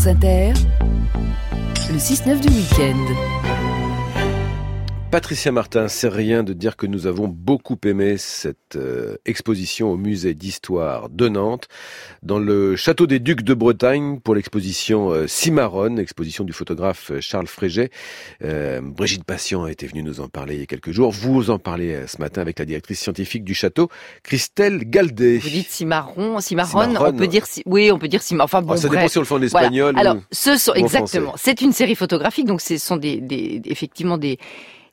France Inter, le 6-9 du week-end. Patricia Martin, c'est rien de dire que nous avons beaucoup aimé cette euh, exposition au musée d'histoire de Nantes, dans le château des Ducs de Bretagne pour l'exposition euh, Cimarron, exposition du photographe euh, Charles Fréget. Brigitte Patient a été venue nous en parler il y a quelques jours. Vous en parlez ce matin avec la directrice scientifique du château, Christelle Galdé. Vous dites Cimarron, Cimarron, on peut dire, oui, on peut dire Cimarron. Enfin bon, ah, ça dépend sur le fond espagnol. Alors, ce sont exactement. C'est une série photographique, donc ce sont des, des effectivement des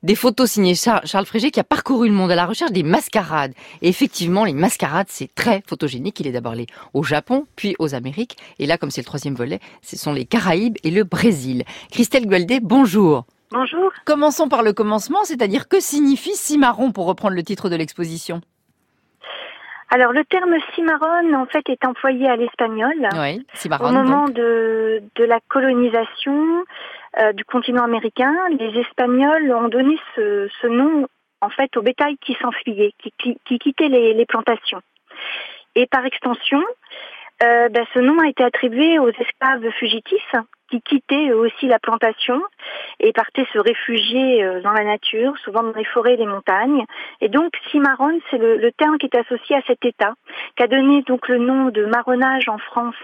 des photos signées Charles Frégé qui a parcouru le monde à la recherche des mascarades. Et effectivement, les mascarades, c'est très photogénique. Il est d'abord allé au Japon, puis aux Amériques. Et là, comme c'est le troisième volet, ce sont les Caraïbes et le Brésil. Christelle Gualdé, bonjour. Bonjour. Commençons par le commencement, c'est-à-dire que signifie cimarron pour reprendre le titre de l'exposition? Alors le terme cimarron en fait est employé à l'espagnol oui, au moment de, de la colonisation euh, du continent américain, les Espagnols ont donné ce, nom en fait au bétail qui s'enfuyait, qui, qui, quittait les, plantations. Et par extension, euh, ben, ce nom a été attribué aux esclaves fugitifs qui quittaient eux aussi la plantation et partaient se réfugier euh, dans la nature, souvent dans les forêts et les montagnes. Et donc cimarron, c'est le, le, terme qui est associé à cet état, qui a donné donc le nom de marronnage en France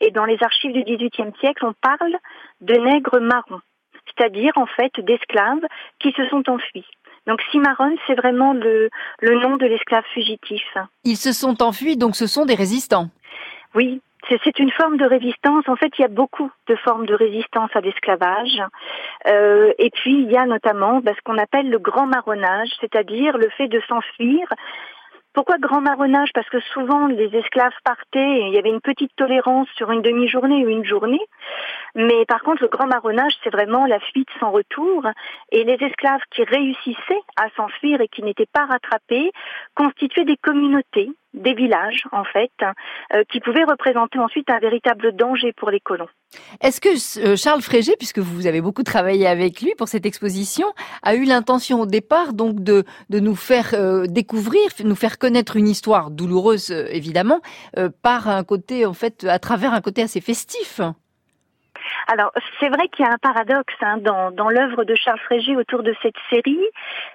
et dans les archives du XVIIIe siècle, on parle de nègres marrons, c'est-à-dire en fait d'esclaves qui se sont enfuis. Donc cimarron, c'est vraiment le, le nom de l'esclave fugitif. Ils se sont enfuis, donc ce sont des résistants. Oui, c'est une forme de résistance. En fait, il y a beaucoup de formes de résistance à l'esclavage. Euh, et puis, il y a notamment bah, ce qu'on appelle le grand marronnage, c'est-à-dire le fait de s'enfuir pourquoi grand marronnage? Parce que souvent les esclaves partaient et il y avait une petite tolérance sur une demi-journée ou une journée. Mais par contre, le grand marronnage, c'est vraiment la fuite sans retour. Et les esclaves qui réussissaient à s'enfuir et qui n'étaient pas rattrapés constituaient des communautés, des villages en fait, euh, qui pouvaient représenter ensuite un véritable danger pour les colons. Est-ce que euh, Charles Frégé, puisque vous avez beaucoup travaillé avec lui pour cette exposition, a eu l'intention au départ donc de, de nous faire euh, découvrir, nous faire connaître une histoire douloureuse évidemment, par un côté en fait, à travers un côté assez festif? Alors, c'est vrai qu'il y a un paradoxe hein, dans, dans l'œuvre de Charles Frégé autour de cette série,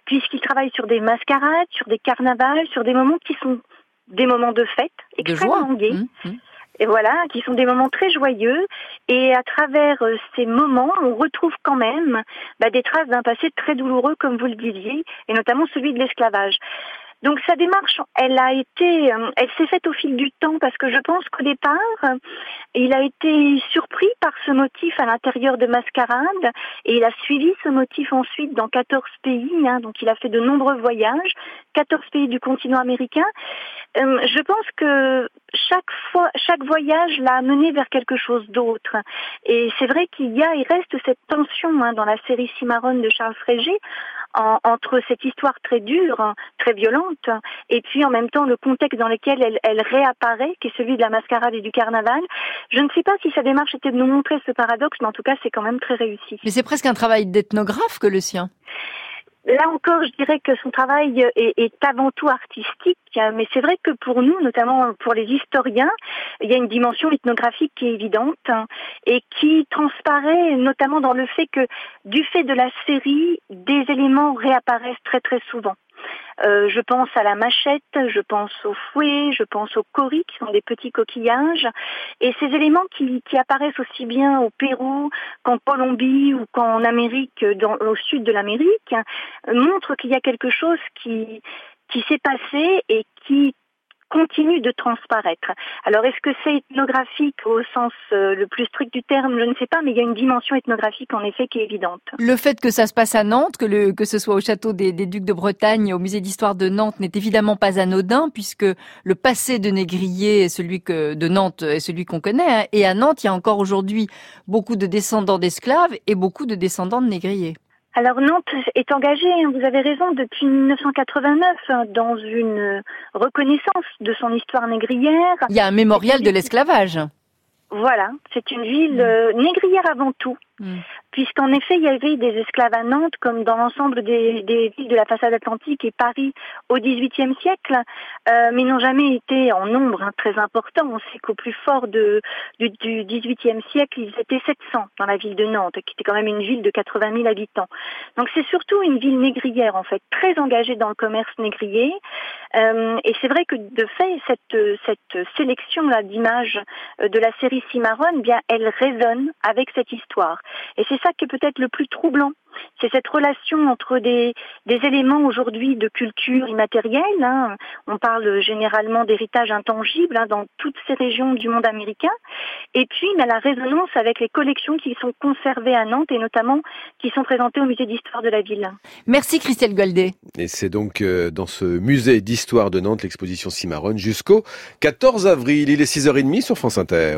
puisqu'il travaille sur des mascarades, sur des carnavals, sur des moments qui sont des moments de fête extrêmement gays. Mmh, mmh. Et voilà, qui sont des moments très joyeux. Et à travers euh, ces moments, on retrouve quand même bah, des traces d'un passé très douloureux, comme vous le disiez, et notamment celui de l'esclavage. Donc sa démarche, elle a été, euh, elle s'est faite au fil du temps parce que je pense qu'au départ, il a été surpris par ce motif à l'intérieur de Mascarade et il a suivi ce motif ensuite dans 14 pays. Hein, donc il a fait de nombreux voyages, 14 pays du continent américain. Euh, je pense que chaque fois, chaque voyage l'a amené vers quelque chose d'autre. Et c'est vrai qu'il y a, il reste cette tension hein, dans la série Cimarron de Charles Frégé entre cette histoire très dure, très violente, et puis en même temps le contexte dans lequel elle, elle réapparaît, qui est celui de la mascarade et du carnaval. Je ne sais pas si sa démarche était de nous montrer ce paradoxe, mais en tout cas c'est quand même très réussi. Mais c'est presque un travail d'ethnographe que le sien. Là encore, je dirais que son travail est, avant tout artistique, mais c'est vrai que pour nous, notamment pour les historiens, il y a une dimension ethnographique qui est évidente et qui transparaît notamment dans le fait que, du fait de la série, des éléments réapparaissent très très souvent. Euh, je pense à la machette, je pense au fouet, je pense aux coris qui sont des petits coquillages. Et ces éléments qui, apparaissent aussi bien au Pérou qu'en Colombie ou qu'en Amérique, au sud de l'Amérique, montrent qu'il y a quelque chose qui s'est passé et qui continue de transparaître. Alors est-ce que c'est ethnographique au sens euh, le plus strict du terme? Je ne sais pas, mais il y a une dimension ethnographique en effet qui est évidente. Le fait que ça se passe à Nantes, que, le, que ce soit au château des, des Ducs de Bretagne, au musée d'histoire de Nantes, n'est évidemment pas anodin, puisque le passé de Négrier, celui que, de Nantes, est celui qu'on connaît. Hein. Et à Nantes, il y a encore aujourd'hui beaucoup de descendants d'esclaves et beaucoup de descendants de négriers. Alors Nantes est engagée, hein, vous avez raison, depuis 1989 hein, dans une reconnaissance de son histoire négrière. Il y a un mémorial de l'esclavage. Voilà, c'est une ville euh, négrière avant tout. Mm. Puisqu'en effet, il y avait des esclaves à Nantes, comme dans l'ensemble des, villes de la façade atlantique et Paris au XVIIIe siècle, euh, mais n'ont jamais été en nombre hein, très important. On sait qu'au plus fort de, du, XVIIIe siècle, ils étaient 700 dans la ville de Nantes, qui était quand même une ville de 80 000 habitants. Donc c'est surtout une ville négrière, en fait, très engagée dans le commerce négrier. Euh, et c'est vrai que de fait, cette, cette sélection-là d'images euh, de la série Cimarron, eh bien, elle résonne avec cette histoire. Et c'est ça qui est peut-être le plus troublant c'est cette relation entre des, éléments aujourd'hui de culture immatérielle. Hein. On parle généralement d'héritage intangible hein, dans toutes ces régions du monde américain. Et puis la résonance avec les collections qui sont conservées à Nantes et notamment qui sont présentées au musée d'histoire de la ville. Merci Christelle Goldet. Et c'est donc euh, dans ce musée d'histoire de Nantes l'exposition Cimarron jusqu'au 14 avril. Il est 6h30 sur France Inter.